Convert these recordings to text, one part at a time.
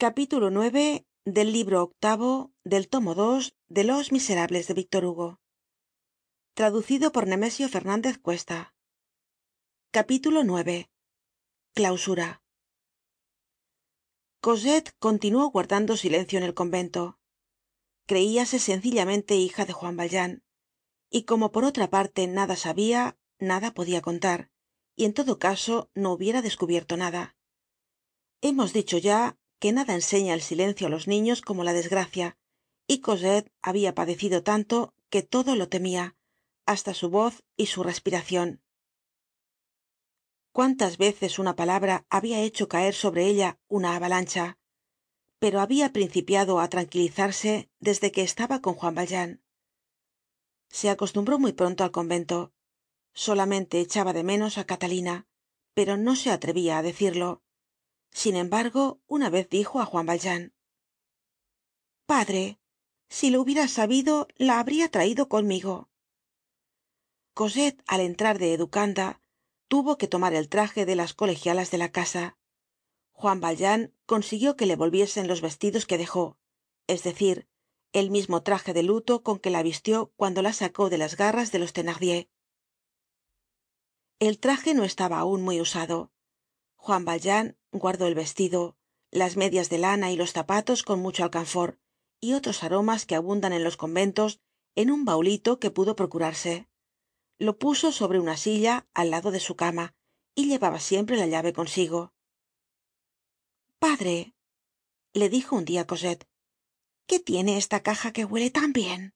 capítulo ix del libro octavo del tomo dos de los miserables de víctor hugo. Traducido por nemesio fernandez cuesta. Capítulo ix clausura. Cosette continuó guardando silencio en el convento. Creíase sencillamente hija de juan valjean y como por otra parte nada sabia nada podia contar y en todo caso no hubiera descubierto nada. Hemos dicho ya que nada enseña el silencio á los niños como la desgracia y cosette habia padecido tanto que todo lo temia hasta su voz y su respiracion cuántas veces una palabra habia hecho caer sobre ella una avalancha pero habia principiado á tranquilizarse desde que estaba con juan valjean. Se acostumbró muy pronto al convento. Solamente echaba de menos á catalina pero no se atrevia á decirlo sin embargo una vez dijo á juan valjean padre si lo hubiera sabido la habría traido conmigo cosette al entrar de educanda tuvo que tomar el traje de las colegialas de la casa. Juan valjean consiguió que le volviesen los vestidos que dejó es decir el mismo traje de luto con que la vistió cuando la sacó de las garras de los thenardier. El traje no estaba aun muy usado juan valjean guardó el vestido las medias de lana y los zapatos con mucho alcanfor y otros aromas que abundan en los conventos en un baulito que pudo procurarse. Lo puso sobre una silla al lado de su cama y llevaba siempre la llave consigo. Padre le dijo un dia cosette qué tiene esta caja que huele tan bien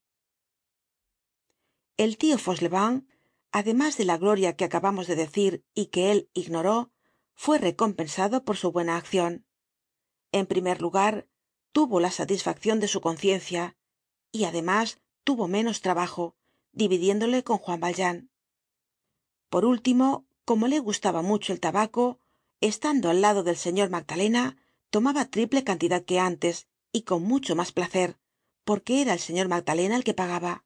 el tio fauchelevent además de la gloria que acabamos de decir y que él ignoró fue recompensado por su buena accion en primer lugar tuvo la satisfaccion de su conciencia y además tuvo menos trabajo dividiéndole con juan valjean. Por último como le gustaba mucho el tabaco estando al lado del señor magdalena tomaba triple cantidad que antes y con mucho mas placer porque era el señor magdalena el que pagaba.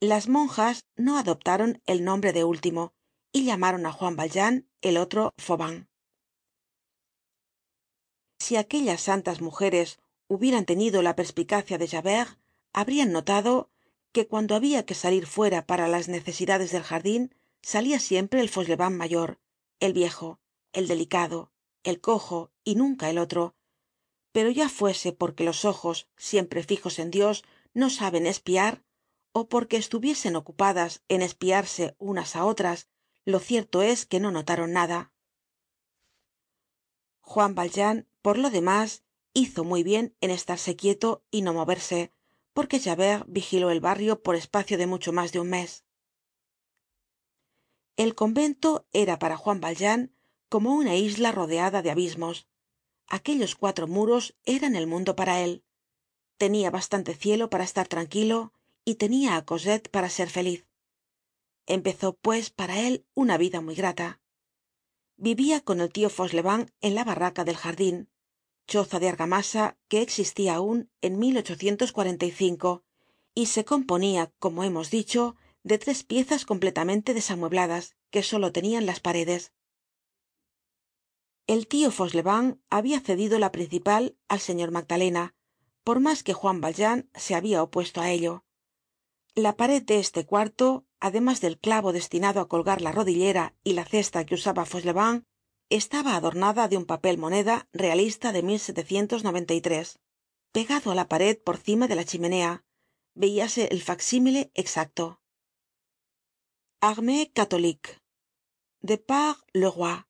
Las monjas no adoptaron el nombre de último y llamaron á juan valjean el otro fauvent si aquellas santas mujeres hubieran tenido la perspicacia de javert habrian notado que cuando habia que salir fuera para las necesidades del jardin salia siempre el fauchelevent mayor el viejo el delicado el cojo y nunca el otro. Pero ya fuese porque los ojos siempre fijos en dios no saben espiar ó porque estuviesen ocupadas en espiarse unas á otras lo cierto es que no notaron nada. Juan valjean por lo demás hizo muy bien en estarse quieto y no moverse porque javert vigiló el barrio por espacio de mucho mas de un mes. El convento era para juan valjean como una isla rodeada de abismos. Aquellos cuatro muros eran el mundo para él. Tenia bastante cielo para estar tranquilo y tenia á cosette para ser feliz empezó pues para él una vida muy grata. Vivia con el tio fauchelevent en la barraca del jardin choza de argamasa que existia aun en y se componia como hemos dicho de tres piezas completamente desamuebladas que solo tenian las paredes. El tio fauchelevent habia cedido la principal al señor magdalena por mas que juan valjean se habia opuesto á ello. La pared de este cuarto además del clavo destinado á colgar la rodillera y la cesta que usaba fauchelevent estaba adornada de un papel moneda realista de pegado á la pared por cima de la chimenea. Veíase el facsímile exacto. Armée catholique. De par le roi.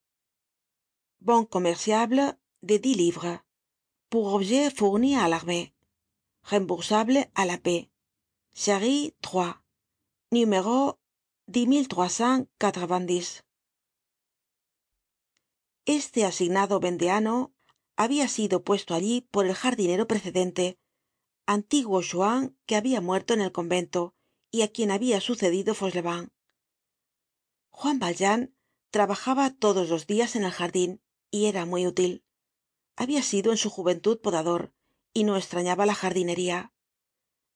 Bon commerciable de dix livres. Pour objet fourni à l'armée. Remboursable à la paix este asignado vendeano habia sido puesto allí por el jardinero precedente antiguo chouan que habia muerto en el convento y á quien habia sucedido fauchelevent. Juan valjean trabajaba todos los dias en el jardin y era muy útil. Habia sido en su juventud podador y no estrañaba la jardinería.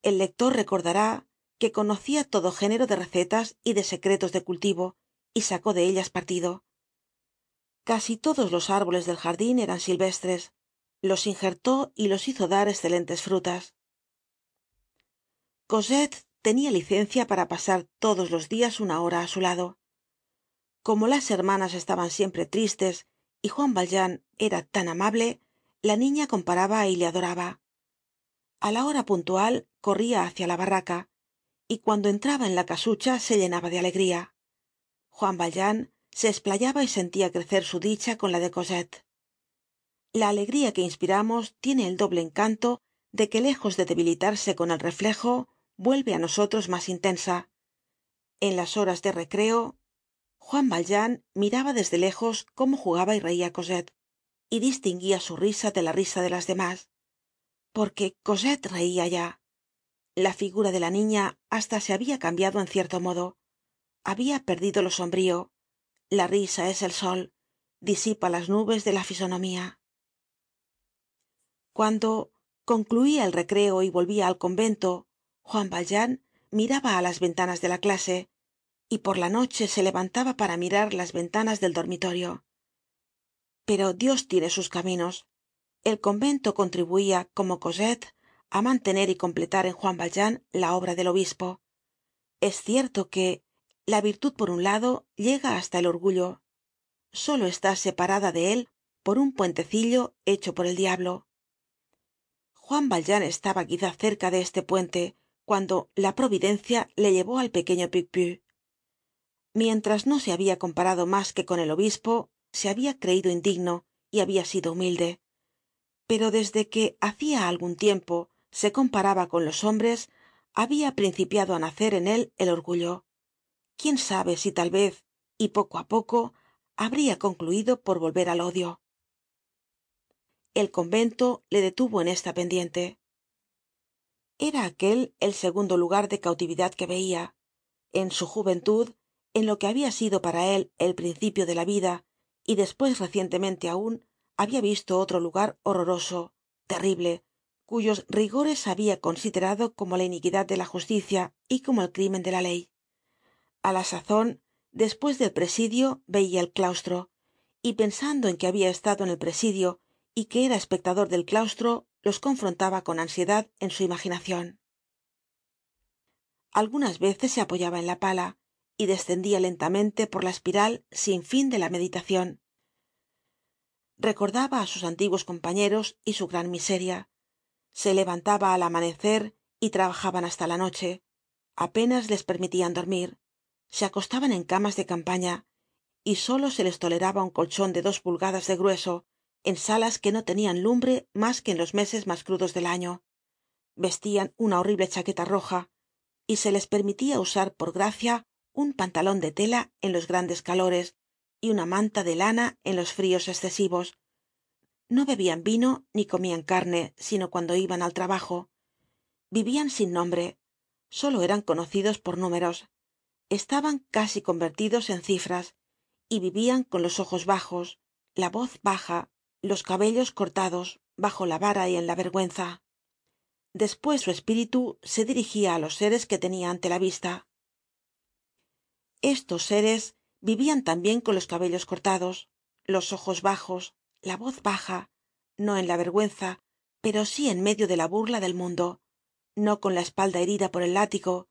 El lector recordará que conocia todo género de recetas y de secretos de cultivo y sacó de ellas partido. Casi todos los árboles del jardin eran silvestres los injertó y los hizo dar escelentes frutas. Cosette tenia licencia para pasar todos los dias una hora á su lado. Como las hermanas estaban siempre tristes y juan valjean era tan amable la niña comparaba y le adoraba. A la hora puntual corría hacia la barraca y cuando entraba en la casucha se llenaba de alegría. Juan valjean se esplayaba y sentia crecer su dicha con la de cosette. La alegría que inspiramos tiene el doble encanto de que lejos de debilitarse con el reflejo vuelve á nosotros mas intensa. En las horas de recreo juan valjean miraba desde lejos cómo jugaba y reía cosette y distinguía su risa de la risa de las demás. Porque cosette reía ya la figura de la niña hasta se había cambiado en cierto modo. Había perdido lo sombrío. La risa es el sol. Disipa las nubes de la fisonomía. Cuando concluía el recreo y volvía al convento juan valjean miraba á las ventanas de la clase y por la noche se levantaba para mirar las ventanas del dormitorio. Pero dios tiene sus caminos. El convento contribuía como á mantener y completar en juan valjean la obra del obispo. Es cierto que la virtud por un lado llega hasta el orgullo. Solo está separada de él por un puentecillo hecho por el diablo. Juan valjean estaba quizá cerca de este puente cuando la providencia le llevó al pequeño picpus. Mientras no se había comparado mas que con el obispo se había creído indigno y había sido humilde. Pero desde que hacia algun tiempo se comparaba con los hombres había principiado á nacer en él el orgullo. Quién sabe si tal vez y poco á poco habría concluido por volver al odio el convento le detuvo en esta pendiente. Era aquel el segundo lugar de cautividad que veia en su juventud en lo que había sido para él el principio de la vida y después recientemente aún había visto otro lugar horroroso terrible cuyos rigores había considerado como la iniquidad de la justicia y como el crimen de la ley. A la sazon después del presidio veía el claustro y pensando en que había estado en el presidio y que era espectador del claustro los confrontaba con ansiedad en su imaginacion algunas veces se apoyaba en la pala y descendia lentamente por la espiral sin fin de la meditacion recordaba á sus antiguos compañeros y su gran miseria se levantaba al amanecer y trabajaban hasta la noche. Apenas les permitian dormir se acostaban en camas de campaña y solo se les toleraba un colchon de dos pulgadas de grueso en salas que no tenían lumbre mas que en los meses mas crudos del año. Vestian una horrible chaqueta roja y se les permitia usar por gracia un pantalon de tela en los grandes calores y una manta de lana en los frios excesivos no bebian vino ni comian carne sino cuando iban al trabajo. Vivian sin nombre solo eran conocidos por números. Estaban casi convertidos en cifras y vivian con los ojos bajos la voz baja los cabellos cortados bajo la vara y en la vergüenza. Despues su espíritu se dirigia á los seres que tenia ante la vista. Estos seres vivian también con los cabellos cortados los ojos bajos la voz baja no en la vergüenza pero sí en medio de la burla del mundo no con la espalda herida por el látigo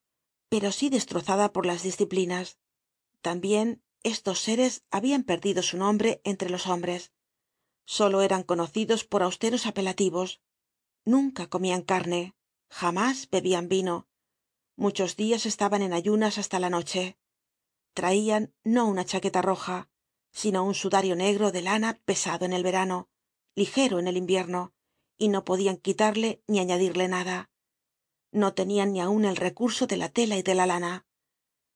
pero sí destrozada por las disciplinas. También estos seres habían perdido su nombre entre los hombres. Solo eran conocidos por austeros apelativos. Nunca comían carne jamás bebian vino. Muchos días estaban en ayunas hasta la noche. Traían no una chaqueta roja sino un sudario negro de lana pesado en el verano ligero en el invierno y no podían quitarle ni añadirle nada. No tenían ni aun el recurso de la tela y de la lana.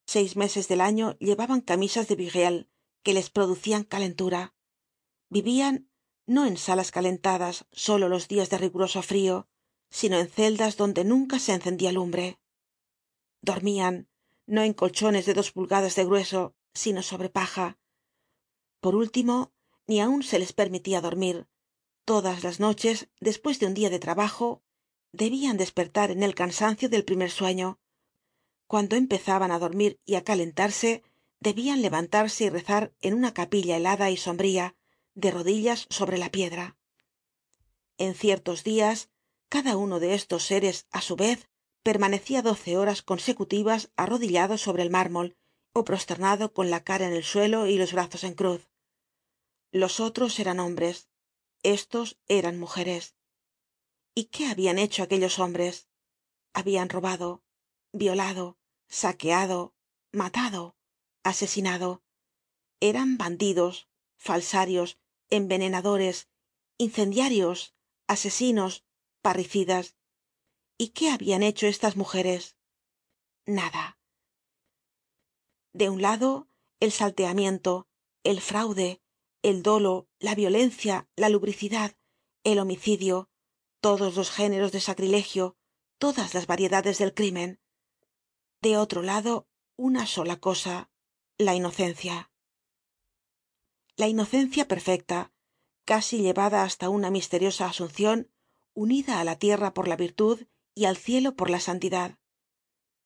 Seis meses del año llevaban camisas de buriel que les producian calentura. Vivian no en salas calentadas solo los días de riguroso frío sino en celdas donde nunca se encendia lumbre. Dormian no en colchones de dos pulgadas de grueso sino sobre paja por último ni aun se les permitia dormir. Todas las noches despues de un dia de trabajo debian despertar en el cansancio del primer sueño. Cuando empezaban á dormir y á calentarse debían levantarse y rezar en una capilla helada y sombría de rodillas sobre la piedra. En ciertos días cada uno de estos seres á su vez permanecía doce horas consecutivas arrodillado sobre el mármol ó prosternado con la cara en el suelo y los brazos en cruz los otros eran hombres estos eran mujeres. Y qué habían hecho aquellos hombres habían robado violado saqueado matado asesinado. Eran bandidos falsarios envenenadores incendiarios asesinos parricidas. Y qué habían hecho estas mujeres nada. De un lado el salteamiento el fraude el dolo la violencia la lubricidad el homicidio todos los géneros de sacrilegio todas las variedades del crimen. De otro lado una sola cosa la inocencia. La inocencia perfecta casi llevada hasta una misteriosa asunción unida á la tierra por la virtud y al cielo por la santidad.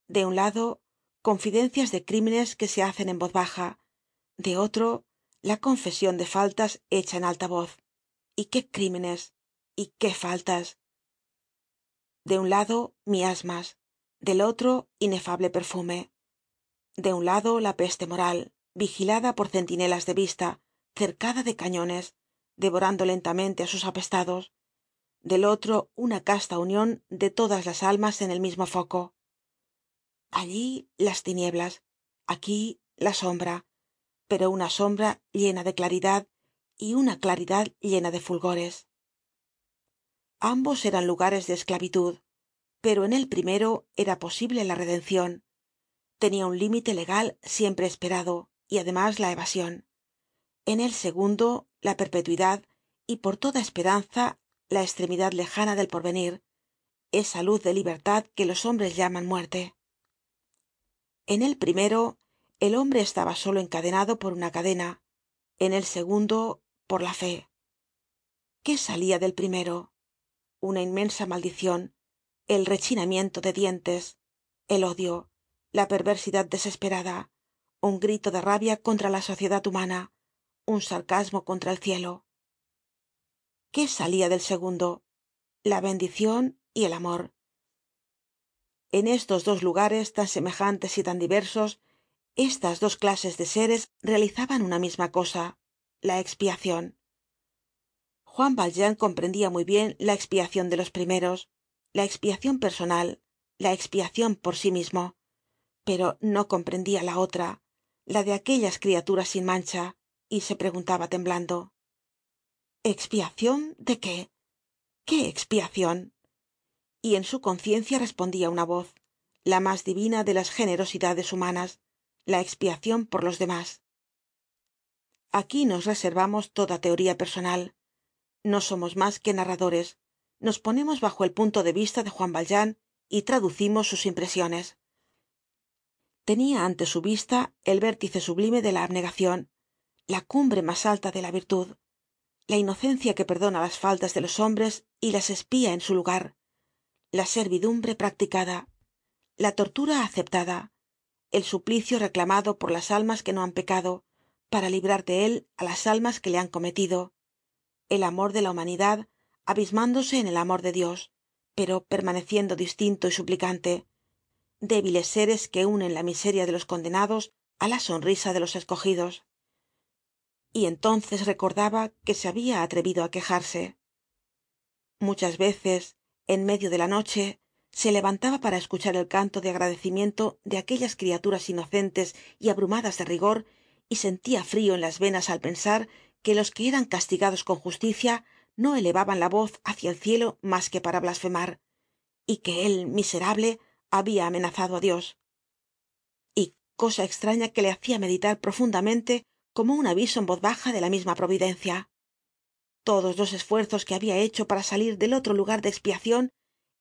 De un lado confidencias de crímenes que se hacen en voz baja de otro la confesión de faltas hecha en alta voz y qué crímenes y qué faltas de un lado miasmas. Del otro inefable perfume. De un lado la peste moral vigilada por centinelas de vista cercada de cañones devorando lentamente á sus apestados. Del otro una casta unión de todas las almas en el mismo foco. Allí las tinieblas. Aquí la sombra pero una sombra llena de claridad y una claridad llena de fulgores. Ambos eran lugares de esclavitud pero en el primero era posible la redención. Tenía un límite legal siempre esperado y además la evasion en el segundo la perpetuidad y por toda esperanza la estremidad lejana del porvenir esa luz de libertad que los hombres llaman muerte. En el primero el hombre estaba solo encadenado por una cadena en el segundo por la fe. Qué salía del primero una inmensa maldicion el rechinamiento de dientes el odio la perversidad desesperada un grito de rabia contra la sociedad humana un sarcasmo contra el cielo. Qué salía del segundo la bendicion y el amor. En estos dos lugares tan semejantes y tan diversos estas dos clases de seres realizaban una misma cosa la expiacion juan valjean comprendia muy bien la expiacion de los primeros la expiacion personal la expiacion por sí mismo pero no comprendia la otra la de aquellas criaturas sin mancha y se preguntaba temblando expiacion de qué qué expiacion y en su conciencia respondia una voz la mas divina de las generosidades humanas la expiacion por los demás. Aquí nos reservamos toda teoría personal. No somos mas que narradores. Nos ponemos bajo el punto de vista de juan valjean y traducimos sus impresiones. Tenia ante su vista el vértice sublime de la abnegacion la cumbre mas alta de la virtud la inocencia que perdona las faltas de los hombres y las espía en su lugar la servidumbre practicada la tortura aceptada el suplicio reclamado por las almas que no han pecado para librar de él á las almas que le han cometido. El amor de la humanidad abismándose en el amor de dios pero permaneciendo distinto y suplicante. Débiles seres que unen la miseria de los condenados á la sonrisa de los escogidos. Y entonces recordaba que se había atrevido á quejarse. Muchas veces en medio de la noche se levantaba para escuchar el canto de agradecimiento de aquellas criaturas inocentes y abrumadas de rigor y sentía frío en las venas al pensar que los que eran castigados con justicia no elevaban la voz hacia el cielo mas que para blasfemar y que él miserable había amenazado á dios. Y cosa extraña que le hacia meditar profundamente como un aviso en voz baja de la misma providencia. Todos los esfuerzos que había hecho para salir del otro lugar de expiacion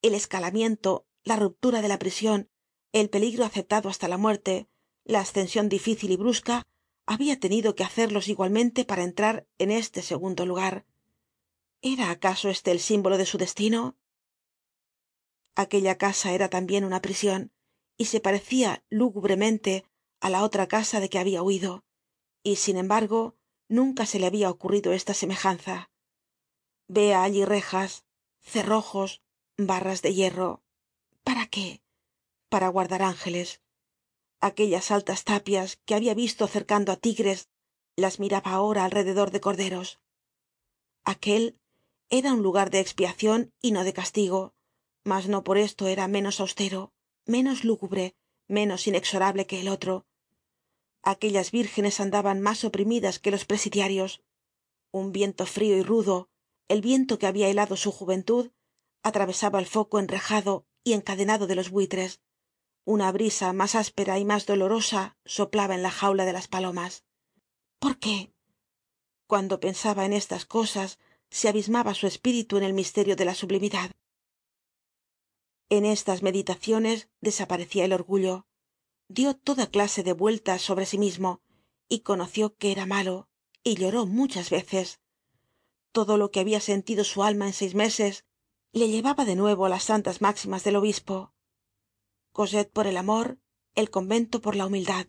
el escalamiento la ruptura de la prision el peligro aceptado hasta la muerte la ascension difícil y brusca había tenido que hacerlos igualmente para entrar en este segundo lugar. Era acaso este el símbolo de su destino aquella casa era también una prision y se parecia lúgubremente á la otra casa de que habia huido y sin embargo nunca se le habia ocurrido esta semejanza. Vea allí rejas cerrojos barras de hierro. Para qué para guardar ángeles. Aquellas altas tapias que habia visto cercando á tigres las miraba ahora alrededor de corderos. Aquel era un lugar de expiacion y no de castigo mas no por esto era menos austero menos lúgubre menos inexorable que el otro. Aquellas vírgenes andaban mas oprimidas que los presidiarios. Un viento frio y rudo el viento que habia helado su juventud atravesaba el foco enrejado y encadenado de los buitres. Una brisa mas áspera y mas dolorosa soplaba en la jaula de las palomas. Por qué cuando pensaba en estas cosas se abismaba su espíritu en el misterio de la sublimidad. En estas meditaciones desaparecia el orgullo. Dió toda clase de vueltas sobre sí mismo y conoció que era malo y lloró muchas veces. Todo lo que habia sentido su alma en seis meses le llevaba de nuevo á las santas máximas del obispo. Cosette por el amor el convento por la humildad.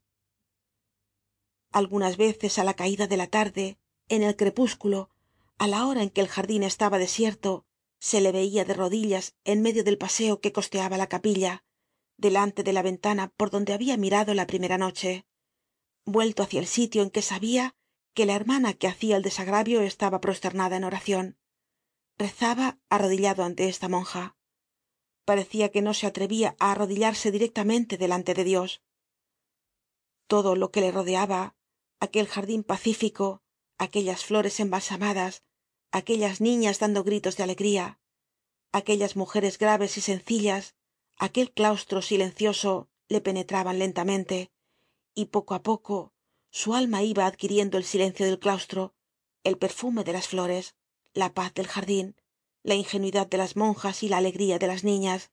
Algunas veces á la caida de la tarde en el crepúsculo á la hora en que el jardin estaba desierto se le veia de rodillas en medio del paseo que costeaba la capilla delante de la ventana por donde habia mirado la primera noche vuelto hácia el sitio en que sabia que la hermana que hacia el desagravio estaba prosternada en oracion rezaba arrodillado ante esta monja. Parecia que no se atrevia á arrodillarse directamente delante de dios. Todo lo que le rodeaba aquel jardin pacífico aquellas flores embalsamadas aquellas niñas dando gritos de alegría aquellas mujeres graves y sencillas aquel claustro silencioso le penetraban lentamente y poco á poco su alma iba adquiriendo el silencio del claustro el perfume de las flores la paz del jardin la ingenuidad de las monjas y la alegría de las niñas.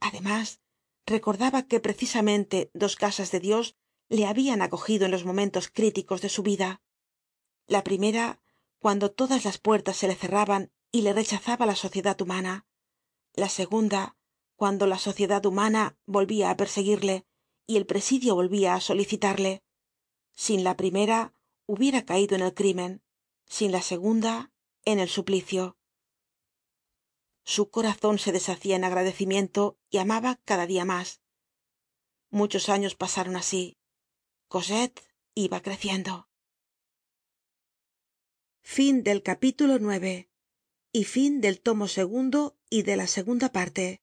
Además recordaba que precisamente dos casas de dios le habian acogido en los momentos críticos de su vida. La primera cuando todas las puertas se le cerraban y le rechazaba la sociedad humana. La segunda cuando la sociedad humana volvía á perseguirle y el presidio volvía á solicitarle. Sin la primera hubiera caido en el crimen. Sin la segunda en el suplicio. Su corazon se deshacia en agradecimiento y amaba cada dia mas muchos años pasaron así. Cosette iba creciendo. Fin del capítulo y fin del tomo segundo y de la segunda parte